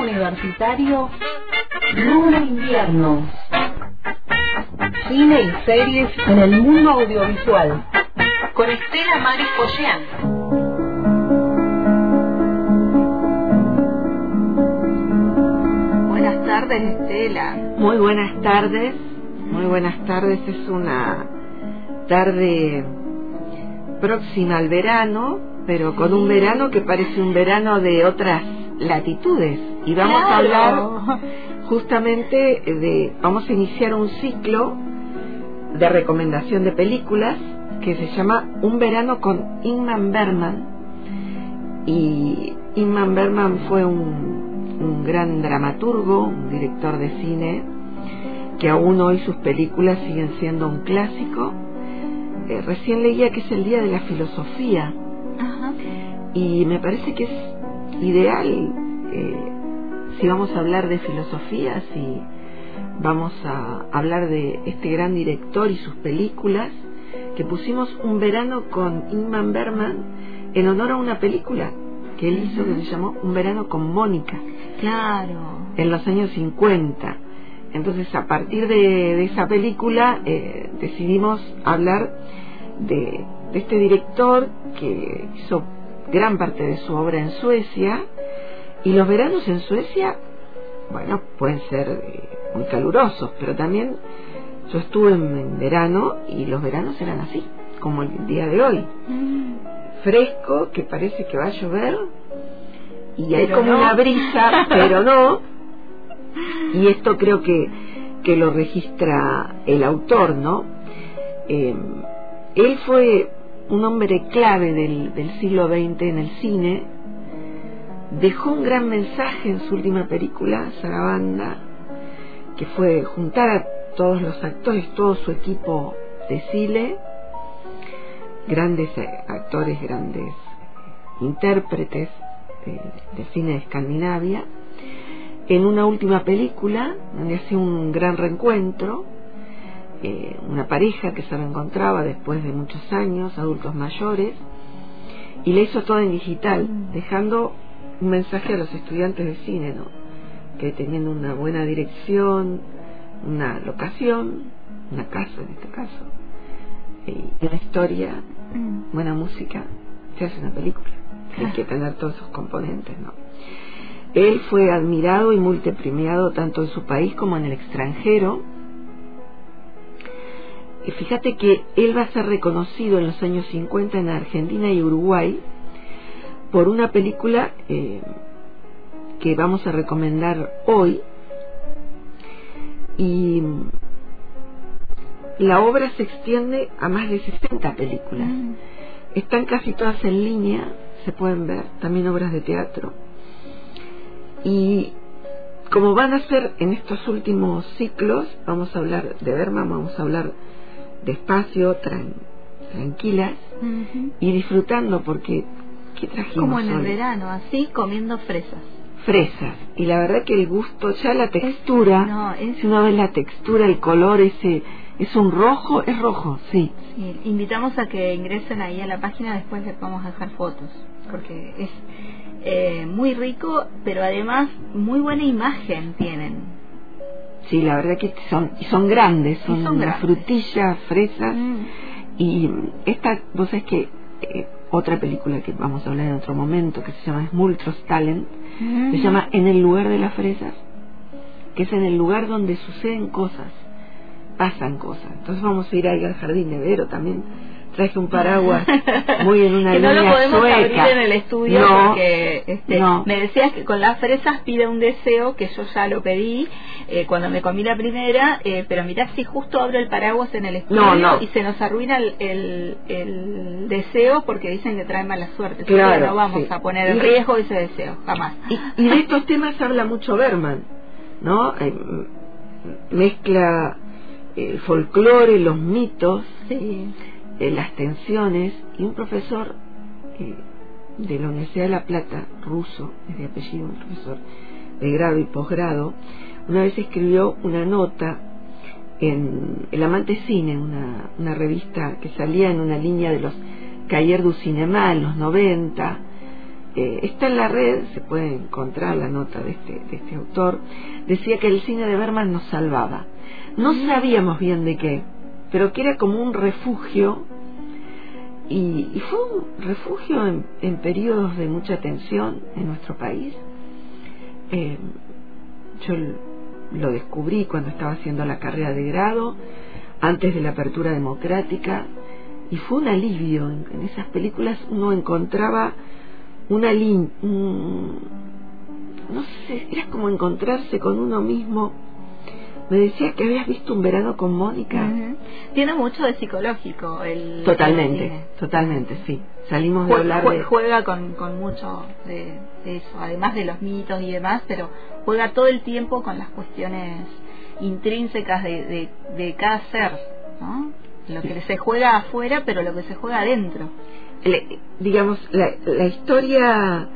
Universitario Luna Invierno. Cine y series en el mundo audiovisual. Con Estela Maris. Buenas tardes, Estela. Muy buenas tardes. Muy buenas tardes. Es una tarde próxima al verano, pero con un verano que parece un verano de otras latitudes. Y vamos a hablar justamente de, vamos a iniciar un ciclo de recomendación de películas que se llama Un verano con Ingman Berman. Y Ingman Berman fue un, un gran dramaturgo, un director de cine, que aún hoy sus películas siguen siendo un clásico. Eh, recién leía que es el Día de la Filosofía Ajá. y me parece que es ideal si vamos a hablar de filosofía, si vamos a hablar de este gran director y sus películas, que pusimos un verano con Ingman Berman en honor a una película que él hizo que se llamó Un verano con Mónica Claro. en los años 50. Entonces, a partir de, de esa película, eh, decidimos hablar de, de este director que hizo gran parte de su obra en Suecia. Y los veranos en Suecia, bueno, pueden ser eh, muy calurosos, pero también yo estuve en, en verano y los veranos eran así, como el día de hoy. Mm. Fresco, que parece que va a llover, y hay como no. una brisa, pero no. Y esto creo que, que lo registra el autor, ¿no? Eh, él fue un hombre clave del, del siglo XX en el cine, dejó un gran mensaje en su última película, Sarabanda, que fue juntar a todos los actores, todo su equipo de cine, grandes actores, grandes intérpretes de, cine de Escandinavia, en una última película donde hacía un gran reencuentro, eh, una pareja que se reencontraba después de muchos años, adultos mayores, y le hizo todo en digital, dejando un mensaje a los estudiantes de cine, ¿no? que teniendo una buena dirección, una locación, una casa en este caso, y una historia, Mm. buena música, se hace una película. Hay que tener todos esos componentes, ¿no? Él fue admirado y multipremiado tanto en su país como en el extranjero. Y fíjate que él va a ser reconocido en los años 50 en Argentina y Uruguay por una película eh, que vamos a recomendar hoy. Y la obra se extiende a más de 60 películas. Mm. Están casi todas en línea, se pueden ver, también obras de teatro. Y como van a ser en estos últimos ciclos, vamos a hablar de Berman, vamos a hablar despacio, tran- tranquilas y disfrutando porque ¿qué trajimos Como en el hoy? verano, así comiendo fresas. Fresas. Y la verdad que el gusto, ya la textura, no, es- si uno ve la textura, el color, ese, es un rojo, es rojo, sí. Sí, invitamos a que ingresen ahí a la página, después les vamos a dejar fotos, porque es eh, muy rico, pero además muy buena imagen tienen. Sí, la verdad que son, y son grandes, son, son unas grandes. frutillas, fresas. Mm. Y esta, vos sabés que eh, otra película que vamos a hablar en otro momento, que se llama Smultros Talent, se Mm. llama En el lugar de las fresas, que es en el lugar donde suceden cosas, pasan cosas. Entonces vamos a ir ahí al jardín de Vero también. Traje un paraguas muy en una que no línea lo podemos sueca. abrir en el estudio No, porque este, no. me decías que con las fresas pide un deseo que yo ya lo pedí eh, cuando me comí la primera, eh, pero mirá si justo abro el paraguas en el estudio No, no. y se nos arruina el, el, el deseo porque dicen que trae mala suerte. Claro, no vamos sí. a poner en riesgo ese deseo, jamás. Y, y de estos temas habla mucho Berman, ¿no? Eh, mezcla el folclore, los mitos, Sí. Eh, las tensiones, y un profesor eh, de la Universidad de La Plata, ruso, es de apellido, un profesor de grado y posgrado, una vez escribió una nota en El Amante Cine, una, una revista que salía en una línea de los Cahiers du Cinéma en los 90, eh, está en la red, se puede encontrar la nota de este, de este autor, decía que el cine de Berman nos salvaba. No sabíamos bien de qué, pero que era como un refugio, y, fue un refugio en, en, periodos de mucha tensión en nuestro país. Eh, yo lo descubrí cuando estaba haciendo la carrera de grado, antes de la apertura democrática, y fue un alivio. En, esas películas uno encontraba una línea, no sé, era como encontrarse con uno mismo. Me decía que habías visto un verano con Mónica. Tiene mucho de psicológico el. Totalmente, totalmente, sí. Salimos de hablar de... Juega con, con mucho de, eso, además de los mitos y demás, pero juega todo el tiempo con las cuestiones intrínsecas de, de, de cada ser, ¿no? Lo que se juega afuera, pero lo que se juega adentro. digamos, la, la historia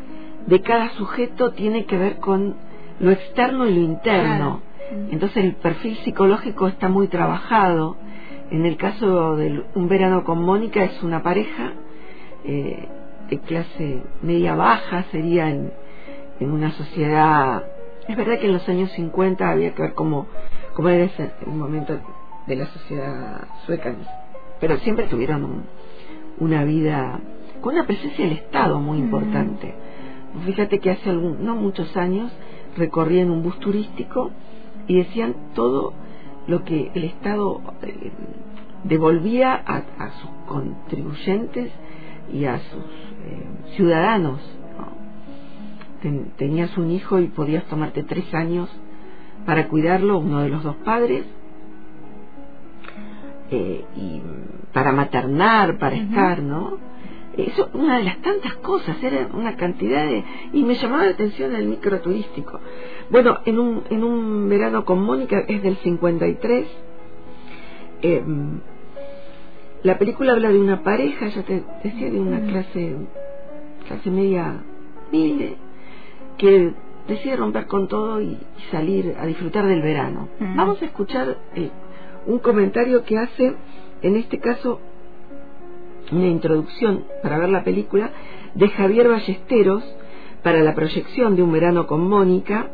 de cada sujeto tiene que ver con lo externo y lo interno. Entonces el perfil psicológico está muy trabajado. En el caso de Un verano con Mónica es una pareja eh, de clase media baja, sería en, en, una sociedad... Es verdad que en los años 50 había que ver cómo, cómo era ese momento de la sociedad sueca, pero siempre tuvieron una vida con una presencia del Estado muy importante. Fíjate que hace algún, no muchos años recorrí en un bus turístico y decían todo lo que el Estado eh, devolvía a, sus contribuyentes y a sus eh, ciudadanos. tenías un hijo y podías tomarte tres años para cuidarlo, uno de los dos padres, eh, y para maternar, para estar, ¿no? Eso, una de las tantas cosas, era una cantidad de... Y me llamaba la atención el micro turístico. Bueno, en un, en un verano con Mónica, es del 53, eh, la película habla de una pareja, ya te decía, de una clase, clase media humilde, que decide romper con todo y, salir a disfrutar del verano. Vamos a escuchar el un comentario que hace, en este caso, una introducción para ver la película de Javier Ballesteros para la proyección de Un verano con Mónica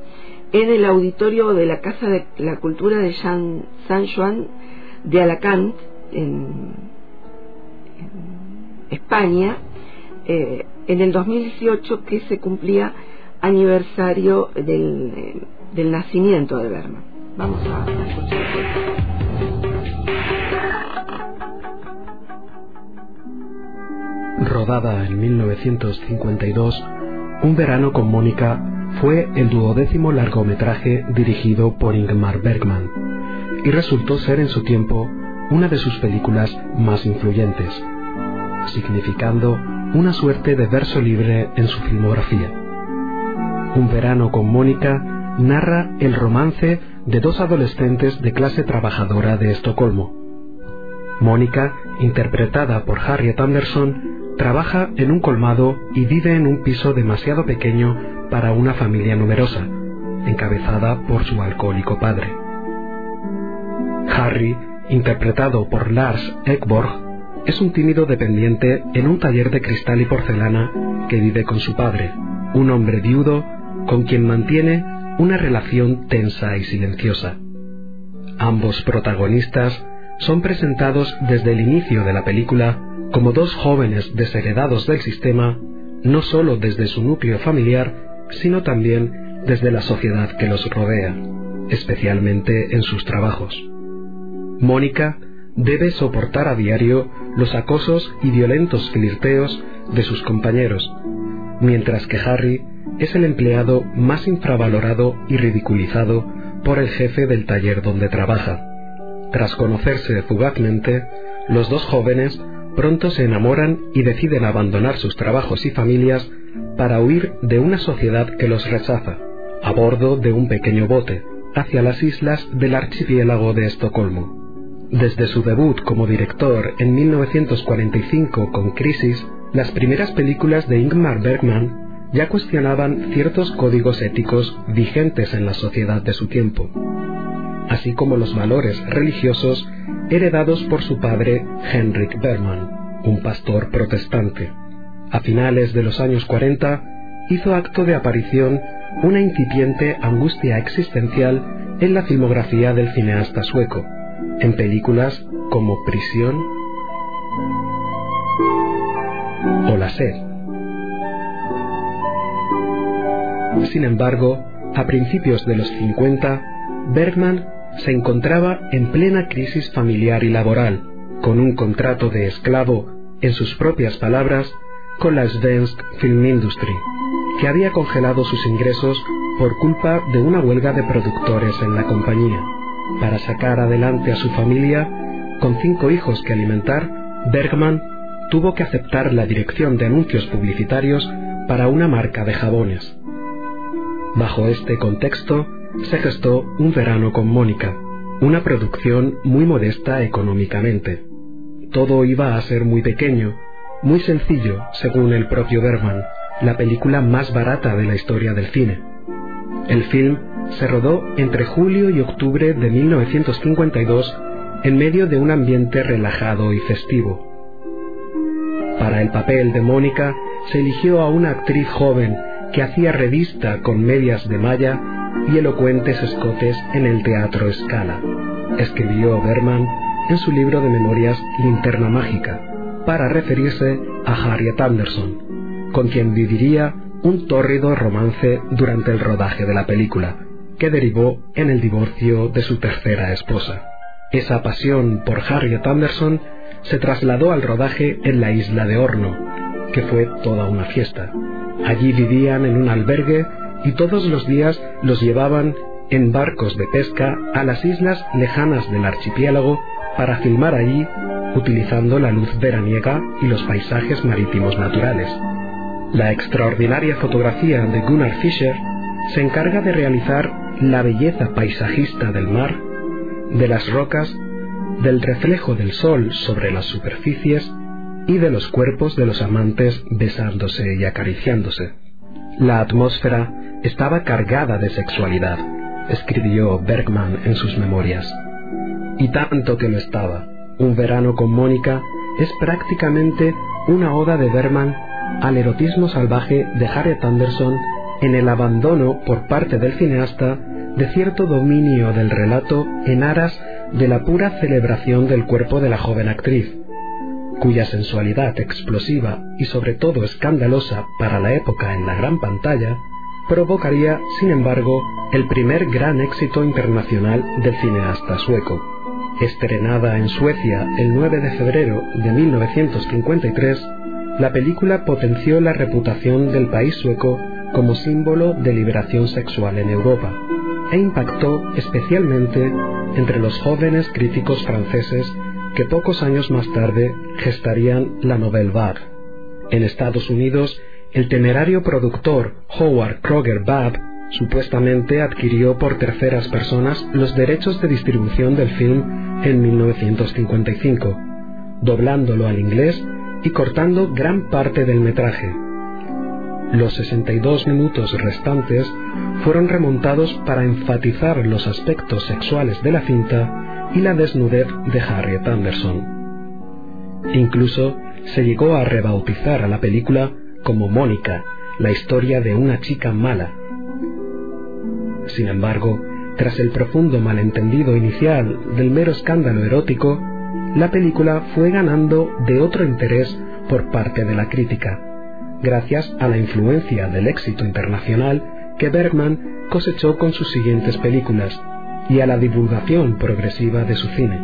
en el auditorio de la Casa de la Cultura de San Juan de Alacant, en, España, eh, en el 2018 que se cumplía aniversario del, nacimiento de Berna. Vamos a escuchar. Rodada en 1952, Un verano con Mónica fue el duodécimo largometraje dirigido por Ingmar Bergman y resultó ser en su tiempo una de sus películas más influyentes, significando una suerte de verso libre en su filmografía. Un verano con Mónica narra el romance de dos adolescentes de clase trabajadora de Estocolmo. Mónica, interpretada por Harriet Anderson, trabaja en un colmado y vive en un piso demasiado pequeño para una familia numerosa, encabezada por su alcohólico padre. Harry, interpretado por Lars Ekborg, es un tímido dependiente en un taller de cristal y porcelana que vive con su padre, un hombre viudo con quien mantiene una relación tensa y silenciosa. Ambos protagonistas son presentados desde el inicio de la película como dos jóvenes desheredados del sistema, no sólo desde su núcleo familiar, sino también desde la sociedad que los rodea, especialmente en sus trabajos. Mónica debe soportar a diario los acosos y violentos flirteos de sus compañeros, mientras que Harry es el empleado más infravalorado y ridiculizado por el jefe del taller donde trabaja. Tras conocerse fugazmente, los dos jóvenes pronto se enamoran y deciden abandonar sus trabajos y familias para huir de una sociedad que los rechaza, a bordo de un pequeño bote, hacia las islas del archipiélago de Estocolmo. Desde su debut como director en 1945 con Crisis, las primeras películas de Ingmar Bergman ya cuestionaban ciertos códigos éticos vigentes en la sociedad de su tiempo, así como los valores religiosos heredados por su padre Henrik Bergman, un pastor protestante. A finales de los años 40, hizo acto de aparición una incipiente angustia existencial en la filmografía del cineasta sueco, en películas como Prisión o La sed. Sin embargo, a principios de los 50, Bergman se encontraba en plena crisis familiar y laboral, con un contrato de esclavo, en sus propias palabras, con la Svensk Film Industry, que había congelado sus ingresos por culpa de una huelga de productores en la compañía. Para sacar adelante a su familia, con cinco hijos que alimentar, Bergman tuvo que aceptar la dirección de anuncios publicitarios para una marca de jabones. Bajo este contexto, se gestó Un verano con Mónica, una producción muy modesta económicamente. Todo iba a ser muy pequeño, muy sencillo, según el propio Bergman, la película más barata de la historia del cine. El film se rodó entre julio y octubre de 1952 en medio de un ambiente relajado y festivo. Para el papel de Mónica se eligió a una actriz joven que hacía revista con medias de malla y elocuentes escotes en el Teatro Scala, escribió Berman en su libro de memorias Linterna Mágica, para referirse a Harriet Anderson, con quien viviría un tórrido romance durante el rodaje de la película, que derivó en el divorcio de su tercera esposa. Esa pasión por Harriet Anderson se trasladó al rodaje en la isla de Horno, que fue toda una fiesta. Allí vivían en un albergue y todos los días los llevaban en barcos de pesca a las islas lejanas del archipiélago para filmar allí utilizando la luz veraniega y los paisajes marítimos naturales. La extraordinaria fotografía de Gunnar Fischer se encarga de realizar la belleza paisajista del mar, de las rocas, del reflejo del sol sobre las superficies y de los cuerpos de los amantes besándose y acariciándose. La atmósfera estaba cargada de sexualidad, escribió Bergman en sus memorias. Y tanto que lo estaba. Un verano con Mónica es prácticamente una oda de Bergman al erotismo salvaje de Harriet Anderson en el abandono por parte del cineasta de cierto dominio del relato en aras de la pura celebración del cuerpo de la joven actriz, cuya sensualidad explosiva y sobre todo escandalosa para la época en la gran pantalla provocaría, sin embargo, el primer gran éxito internacional del cineasta sueco. Estrenada en Suecia el 9 de febrero de 1953, la película potenció la reputación del país sueco como símbolo de liberación sexual en Europa e impactó especialmente entre los jóvenes críticos franceses que pocos años más tarde gestarían la Nouvelle Vague. En Estados Unidos, el temerario productor Howard Kroger Babb supuestamente adquirió por terceras personas los derechos de distribución del film en 1955, doblándolo al inglés y cortando gran parte del metraje. Los 62 minutos restantes fueron remontados para enfatizar los aspectos sexuales de la cinta y la desnudez de Harriet Anderson. Incluso se llegó a rebautizar a la película como Mónica, la historia de una chica mala. Sin embargo, tras el profundo malentendido inicial del mero escándalo erótico, la película fue ganando de otro interés por parte de la crítica, gracias a la influencia del éxito internacional que Bergman cosechó con sus siguientes películas y a la divulgación progresiva de su cine.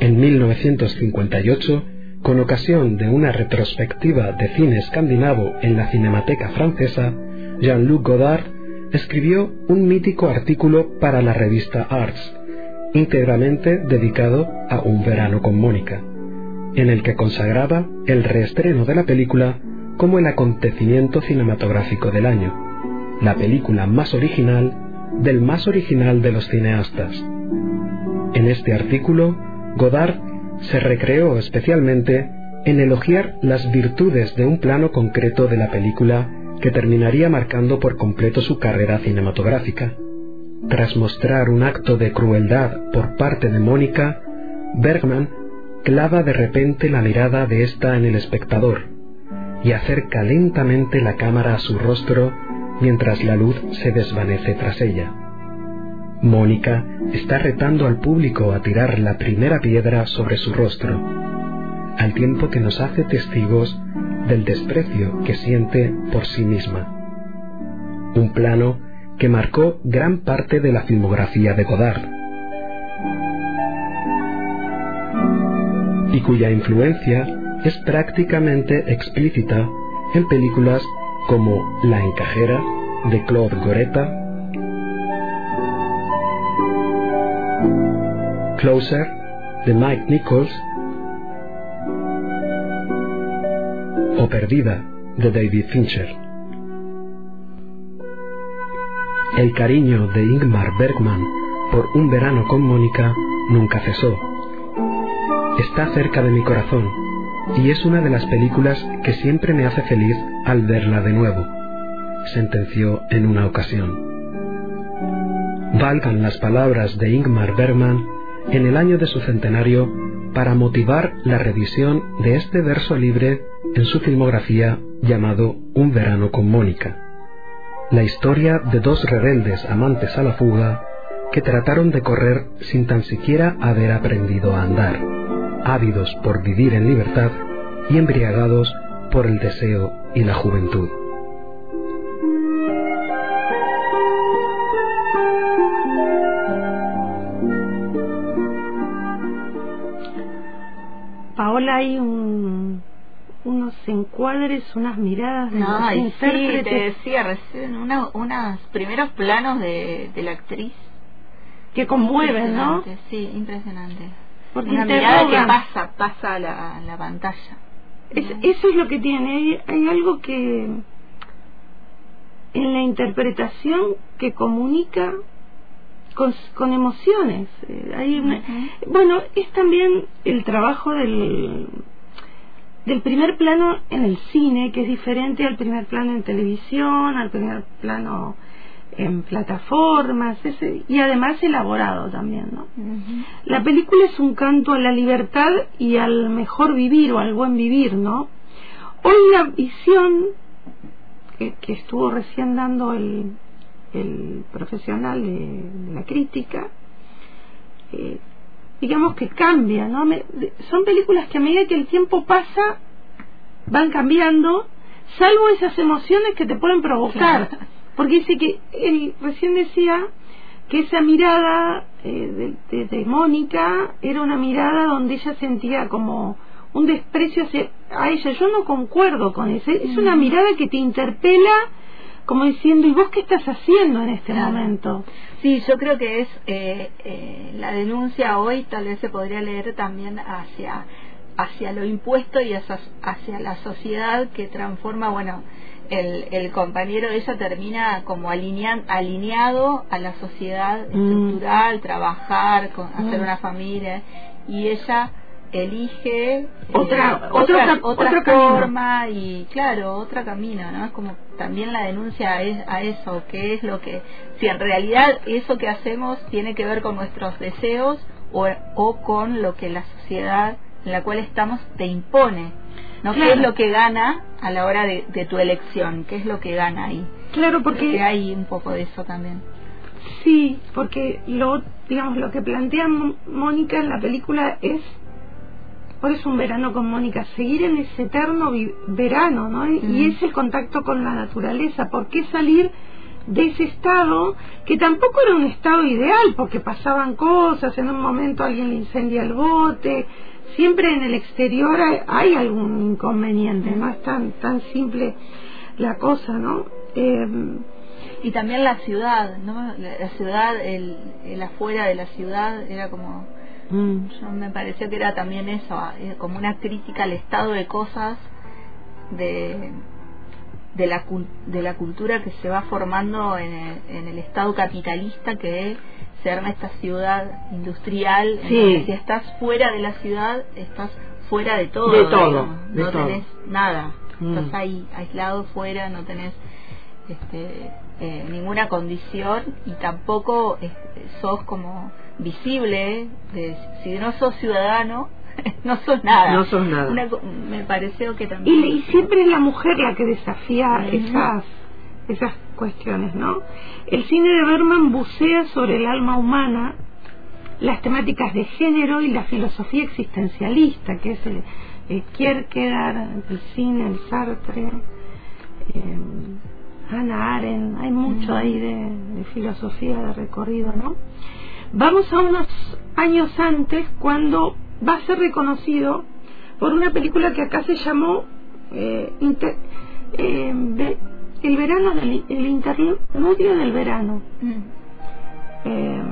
En 1958, con ocasión de una retrospectiva de cine escandinavo en la Cinemateca Francesa, Jean-Luc Godard escribió un mítico artículo para la revista Arts, íntegramente dedicado a Un verano con Mónica, en el que consagraba el reestreno de la película como el acontecimiento cinematográfico del año, la película más original del más original de los cineastas. En este artículo, Godard se recreó especialmente en elogiar las virtudes de un plano concreto de la película que terminaría marcando por completo su carrera cinematográfica. Tras mostrar un acto de crueldad por parte de Mónica, Bergman clava de repente la mirada de ésta en el espectador, y acerca lentamente la cámara a su rostro mientras la luz se desvanece tras ella. Mónica está retando al público a tirar la primera piedra sobre su rostro, al tiempo que nos hace testigos del desprecio que siente por sí misma. Un plano que marcó gran parte de la filmografía de Godard y cuya influencia es prácticamente explícita en películas como La encajera de Claude Goretta, Closer de Mike Nichols o Perdida de David Fincher. El cariño de Ingmar Bergman por Un verano con Mónica nunca cesó. Está cerca de mi corazón y es una de las películas que siempre me hace feliz al verla de nuevo, sentenció en una ocasión. Valgan las palabras de Ingmar Bergman en el año de su centenario para motivar la revisión de este verso libre en su filmografía llamado Un verano con Mónica, la historia de dos rebeldes amantes a la fuga que trataron de correr sin tan siquiera haber aprendido a andar, ávidos por vivir en libertad y embriagados por el deseo y la juventud. Hay un, unos encuadres, unas miradas de los Ay, sí, te decía recién, una, unos primeros planos de, de la actriz. que conmueven, ¿no? Sí, impresionante. Porque Una mirada que pasa, pasa a la, a la pantalla. Es- eso es lo que tiene. Hay, hay algo que en la interpretación que comunica con, con emociones. Eh, hay una- Bueno, es también el trabajo del, del primer plano en el cine, que es diferente al primer plano en televisión, al primer plano en plataformas, ese- y además elaborado también, ¿no? La película es un canto a la libertad y al mejor vivir o al buen vivir, ¿no? Hoy la visión que, que estuvo recién dando el, el profesional de, la crítica, eh, digamos que cambia, ¿no? Me- de- son películas que a medida que el tiempo pasa van cambiando, salvo esas emociones que te pueden provocar. Porque dice que él recién decía que esa mirada eh, de, de- de Mónica era una mirada donde ella sentía como un desprecio hacia a ella. Yo no concuerdo con eso. Es una mirada que te interpela como diciendo, ¿y vos qué estás haciendo en este Claro. momento? Sí, yo creo que es eh, eh, la denuncia hoy tal vez se podría leer también hacia hacia lo impuesto y hacia, hacia la sociedad que transforma, bueno, el, el compañero de ella termina como alinean- alineado a la sociedad estructural, trabajar, con, hacer Mm. una familia y ella elige eh, Otra- otra, cam- otra camino. forma y claro otro camino no es como también la denuncia a, es- a eso que es lo que si en realidad eso que hacemos tiene que ver con nuestros deseos o, o con lo que la sociedad en la cual estamos te impone no qué es lo que gana a la hora de, de tu elección qué es lo que gana ahí Claro, porque porque hay un poco de eso también. Sí, porque lo, digamos, lo que plantea Mónica en la película es, por eso un verano con Mónica, seguir en ese eterno verano, ¿no? Y, y Mm. es el contacto con la naturaleza. ¿Por qué salir de ese estado que tampoco era un estado ideal? Porque pasaban cosas, en un momento alguien le incendia el bote. Siempre en el exterior hay, hay algún inconveniente, no es tan tan simple la cosa, ¿no? Eh, y también la ciudad no la, la ciudad el, el afuera de la ciudad era como mm. Yo me pareció que era también eso, eh, como una crítica al estado de cosas de, de, la, de la cultura que se va formando en el, en el estado capitalista que se arma esta ciudad industrial. Sí. si estás fuera de la ciudad, estás fuera de todo. De todo, de no todo. tenés nada. Mm. Estás ahí aislado fuera, no tenés este, eh, ninguna condición y tampoco eh, sos como visible, de, si no sos ciudadano, no sos nada. No sos nada. Una me pareció que también. Y, y siempre es la mujer la que desafía esas, esas cuestiones, ¿no? El cine de Berman bucea sobre el alma humana, las temáticas de género y la filosofía existencialista, que es el, el Kierkegaard, el cine, el Sartre, eh, Hannah Arendt, hay mucho ahí de, de filosofía de recorrido, ¿no? Vamos a unos años antes cuando va a ser reconocido por una película que acá se llamó eh, inter- eh, El verano del el interludio del verano. Mm. Eh,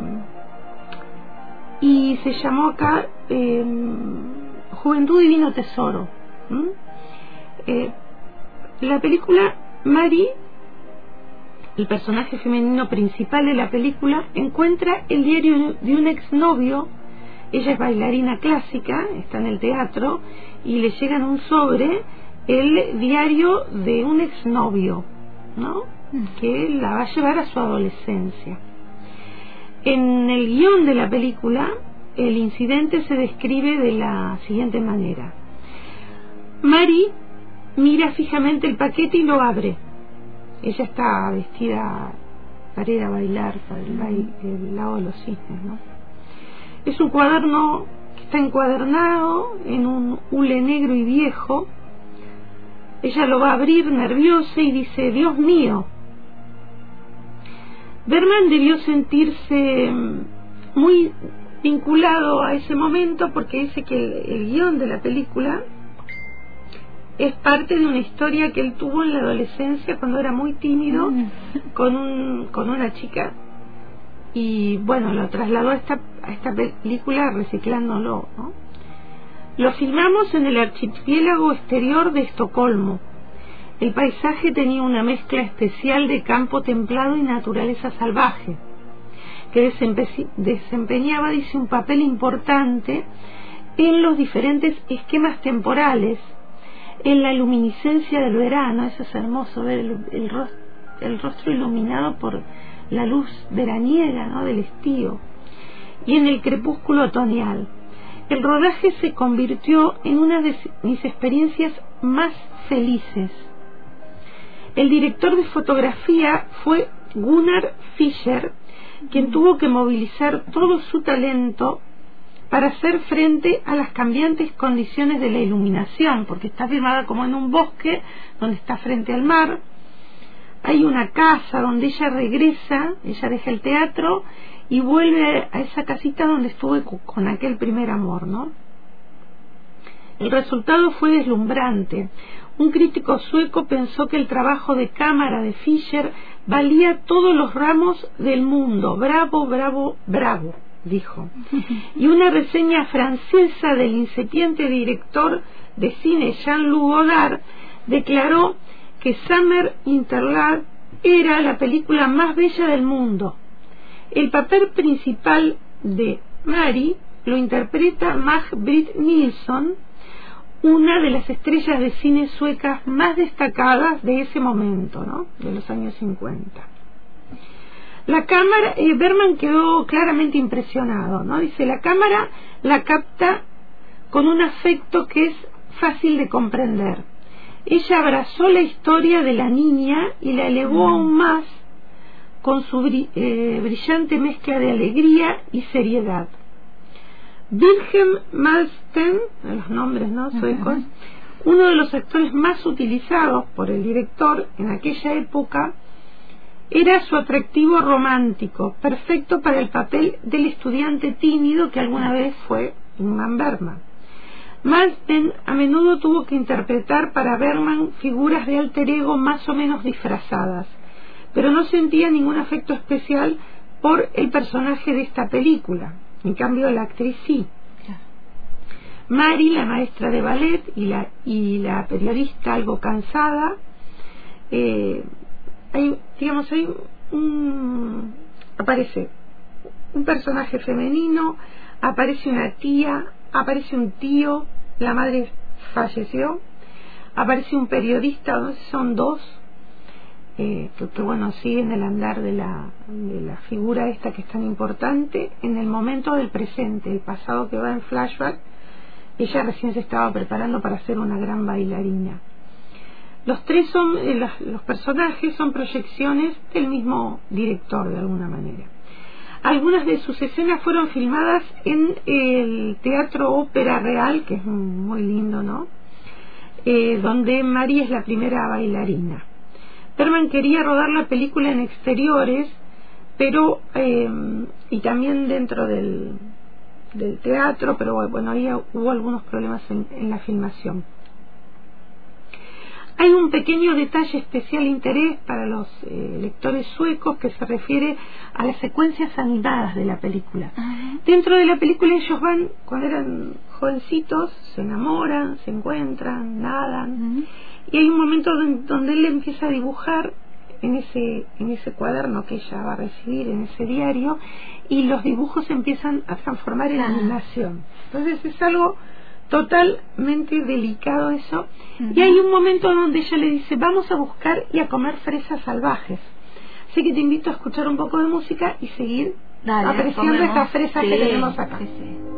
y se llamó acá Juventud Divino Tesoro. la película Mari, el personaje femenino principal de la película, encuentra el diario de un exnovio. Ella es bailarina clásica, está en el teatro, y le llegan un sobre el diario de un exnovio, ¿no? Que la va a llevar a su adolescencia. En el guion de la película, el incidente se describe de la siguiente manera. Mari mira fijamente el paquete y lo abre. Ella está vestida para ir a bailar para el, baile, lado de los cisnes, ¿no? Es un cuaderno que está encuadernado en un hule negro y viejo. Ella lo va a abrir nerviosa y dice, Dios mío, Berman debió sentirse mm, muy vinculado a ese momento porque dice que el, el guion de la película es parte de una historia que él tuvo en la adolescencia cuando era muy tímido con, un, con una chica y bueno, lo trasladó a esta, a esta película reciclándolo. ¿no? Lo filmamos en el archipiélago exterior de Estocolmo. El paisaje tenía una mezcla especial de campo templado y naturaleza salvaje, que desempe- desempeñaba, dice, un papel importante en los diferentes esquemas temporales, en la luminiscencia del verano, eso es hermoso ver el, el ros- el rostro iluminado por la luz veraniega ¿no? del estío, y en el crepúsculo otoñal. El rodaje se convirtió en una de mis experiencias más felices. El director de fotografía fue Gunnar Fischer, quien tuvo que movilizar todo su talento para hacer frente a las cambiantes condiciones de la iluminación, porque está filmada como en un bosque donde está frente al mar. Hay una casa donde ella regresa, ella deja el teatro y vuelve a esa casita donde estuvo co- con aquel primer amor, ¿no? El resultado fue deslumbrante. Un crítico sueco pensó que el trabajo de cámara de Fischer valía todos los ramos del mundo. Bravo, bravo, bravo, dijo. Y una reseña francesa del incipiente director de cine Jean-Luc Godard declaró que Summer Interlude era la película más bella del mundo. El papel principal de Mary lo interpreta Mag Britt Nilsson, una de las estrellas de cine suecas más destacadas de ese momento, ¿no? de los años 50. La cámara, eh, Berman quedó claramente impresionado, ¿no? Dice, la cámara la capta con un afecto que es fácil de comprender. Ella abrazó la historia de la niña y la elevó aún más con su bri- eh, brillante mezcla de alegría y seriedad. Wilhelm Malmsten, los nombres no suecos, uno de los actores más utilizados por el director en aquella época, era su atractivo romántico, perfecto para el papel del estudiante tímido que alguna vez fue Ingmar Bergman. Malmsten a menudo tuvo que interpretar para Bergman figuras de alter ego más o menos disfrazadas, pero no sentía ningún afecto especial por el personaje de esta película. En cambio, la actriz sí. Mari, la maestra de ballet y la, y la periodista algo cansada, eh, hay, digamos, hay un, aparece un personaje femenino, aparece una tía, aparece un tío, la madre falleció, aparece un periodista, son dos, eh, que, que, bueno, siguen el andar de la, de la figura esta que es tan importante en el momento del presente, el pasado que va en flashback ella recién se estaba preparando para ser una gran bailarina. Los tres son, eh, los, los personajes son proyecciones del mismo director de alguna manera. Algunas de sus escenas fueron filmadas en el Teatro Ópera Real, que es muy lindo, ¿no? Eh, donde María es la primera bailarina. Berman quería rodar la película en exteriores, pero eh, y también dentro del, del teatro, pero bueno, ahí hubo algunos problemas en, en la filmación. Hay un pequeño detalle especial interés para los eh, lectores suecos que se refiere a las secuencias animadas de la película. Dentro de la película ellos van, cuando eran jovencitos, se enamoran, se encuentran, nadan, y hay un momento donde, él empieza a dibujar en ese, en ese cuaderno que ella va a recibir, en ese diario, y los dibujos empiezan a transformar en animación. Entonces es algo totalmente delicado eso. Y hay un momento donde ella le dice, vamos a buscar y a comer fresas salvajes. Así que te invito a escuchar un poco de música y seguir Dale, apreciando estas fresas que tenemos acá. sí, sí.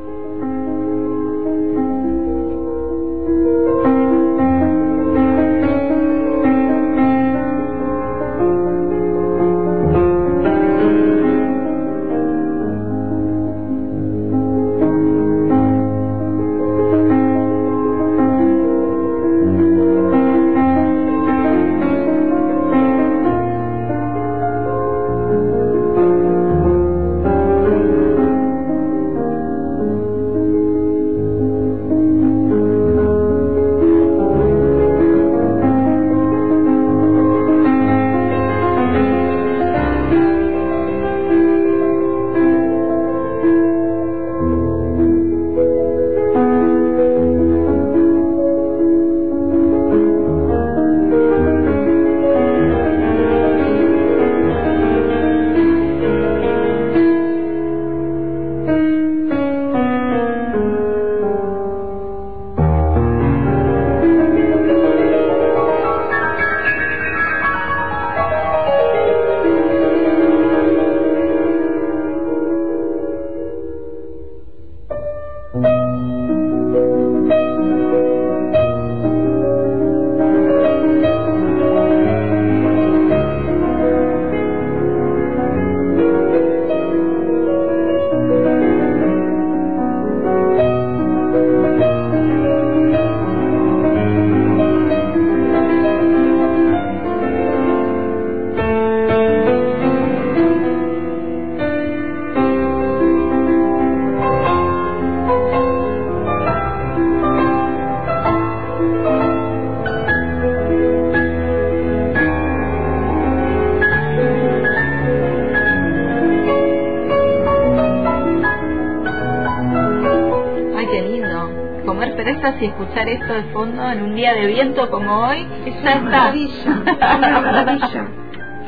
Y escuchar esto de fondo en un día de viento como hoy. Es ya una está. maravilla, una maravilla.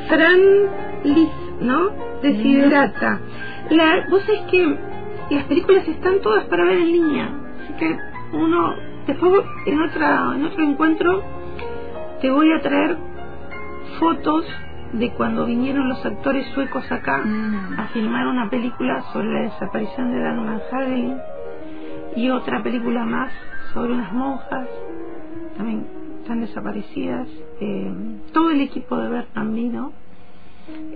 Fran Lis, ¿no? Desiderata. La, vos es que las películas están todas para ver en línea. Así que uno, después en, otra, en otro encuentro, te voy a traer fotos de cuando vinieron los actores suecos acá Mm. a filmar una película sobre la desaparición de Dagmar Hagelin y otra película más sobre unas monjas también están desaparecidas eh, todo el equipo de Bertrand vino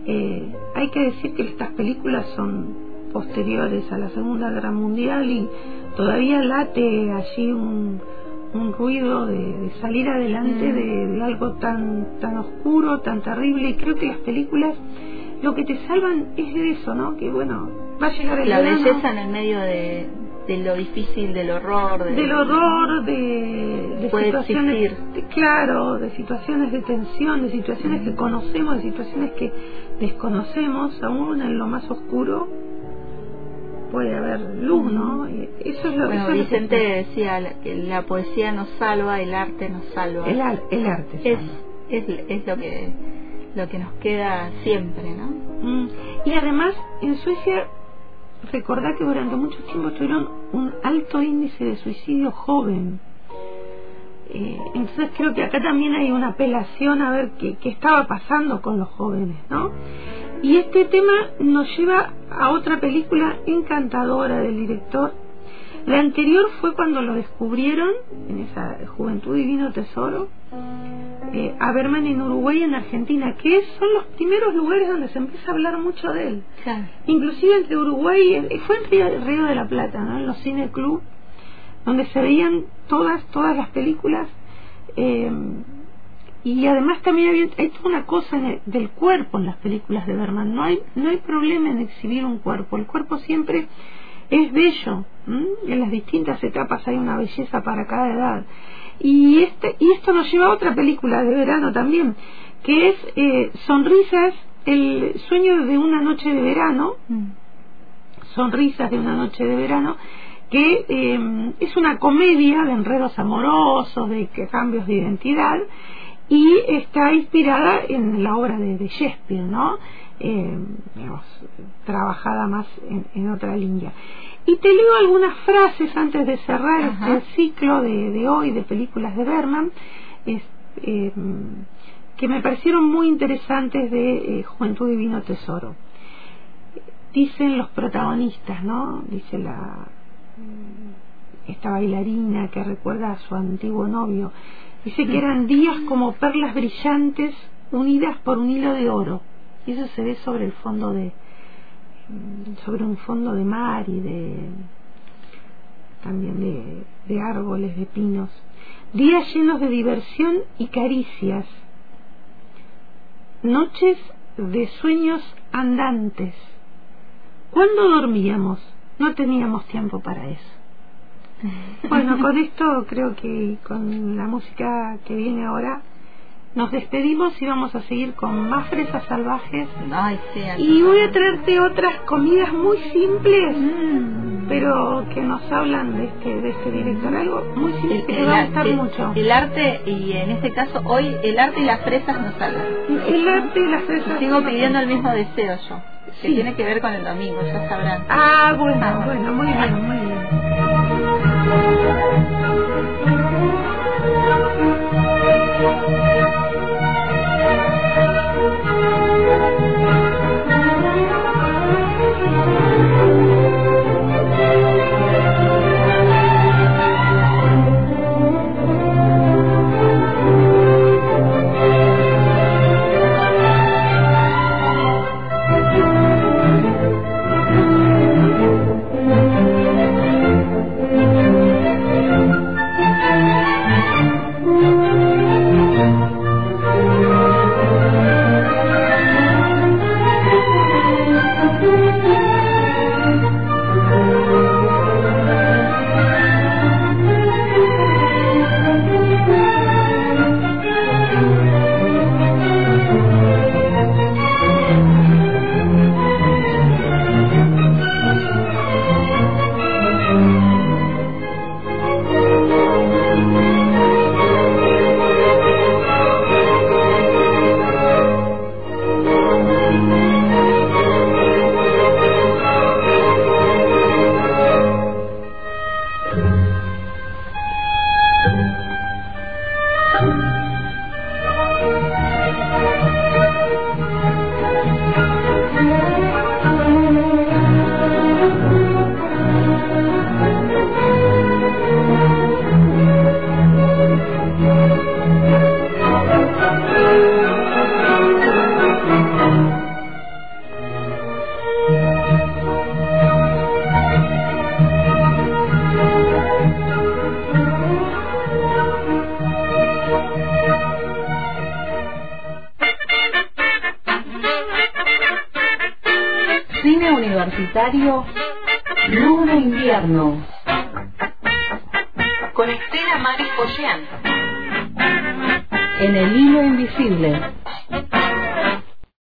eh, hay que decir que estas películas son posteriores a la Segunda Guerra Mundial y todavía late allí un, un ruido de, de salir adelante Mm. de, de algo tan tan oscuro, tan terrible y creo que las películas lo que te salvan es de eso, ¿no? Que bueno, va a llegar el La verano, belleza en el medio de, de lo difícil, del horror. de- del horror, de, de Puede situaciones, de- claro, de situaciones de tensión, de situaciones que conocemos, de situaciones que desconocemos, aún en lo más oscuro puede haber luz, ¿no? Eso es lo, Bueno, eso es lo que- Vicente decía que la poesía nos salva, el arte nos salva. el, ar- el arte. es, es, es lo que lo que nos queda siempre, ¿no? Mm. Y además, en Suecia, recordá que durante mucho tiempo tuvieron un alto índice de suicidio joven. Eh, entonces creo que acá también hay una apelación a ver qué, qué estaba pasando con los jóvenes, ¿no? Y este tema nos lleva a otra película encantadora del director, La anterior fue cuando lo descubrieron, en esa Juventud Divino Tesoro, eh, a Berman en Uruguay y en Argentina, que son los primeros lugares donde se empieza a hablar mucho de él. Inclusive entre Uruguay, eh, fue en Río, Río de la Plata, ¿no? en los cine club, donde se veían todas, todas las películas. Eh, y además también había, hay toda una cosa del cuerpo en las películas de Berman. No hay, no hay problema en exhibir un cuerpo. El cuerpo siempre es bello. En las distintas etapas hay una belleza para cada edad. Y, este, y esto nos lleva a otra película de verano también, que es eh, Sonrisas, el sueño de una noche de verano, mm. Sonrisas de una noche de verano, que eh, es una comedia de enredos amorosos, de cambios de identidad, y está inspirada en la obra de, de Shakespeare, ¿no? Eh, trabajada más en, otra línea. Y te leo algunas frases antes de cerrar este ciclo de, hoy de películas de Berman, eh, que me parecieron muy interesantes de eh, Juventud Divino Tesoro. Dicen los protagonistas, ¿no? Dice la esta bailarina que recuerda a su antiguo novio. Dice que eran días como perlas brillantes unidas por un hilo de oro y eso se ve sobre el fondo de sobre un fondo de mar y de también de, de árboles, de pinos, días llenos de diversión y caricias, noches de sueños andantes. ¿Cuándo dormíamos? No teníamos tiempo para eso. Bueno, con esto creo que con la música que viene ahora nos despedimos y vamos a seguir con más fresas salvajes. y voy a traerte otras comidas muy simples, mm. pero que nos hablan de este, de este director. Algo muy simple que va a gustar mucho. El arte, y en este caso hoy, el arte y las fresas nos hablan. El arte y las fresas. Sigo pidiendo el mismo deseo yo, que tiene que ver con el domingo, ya sabrán. Ah, bueno, ah, bueno, muy bien, muy bien.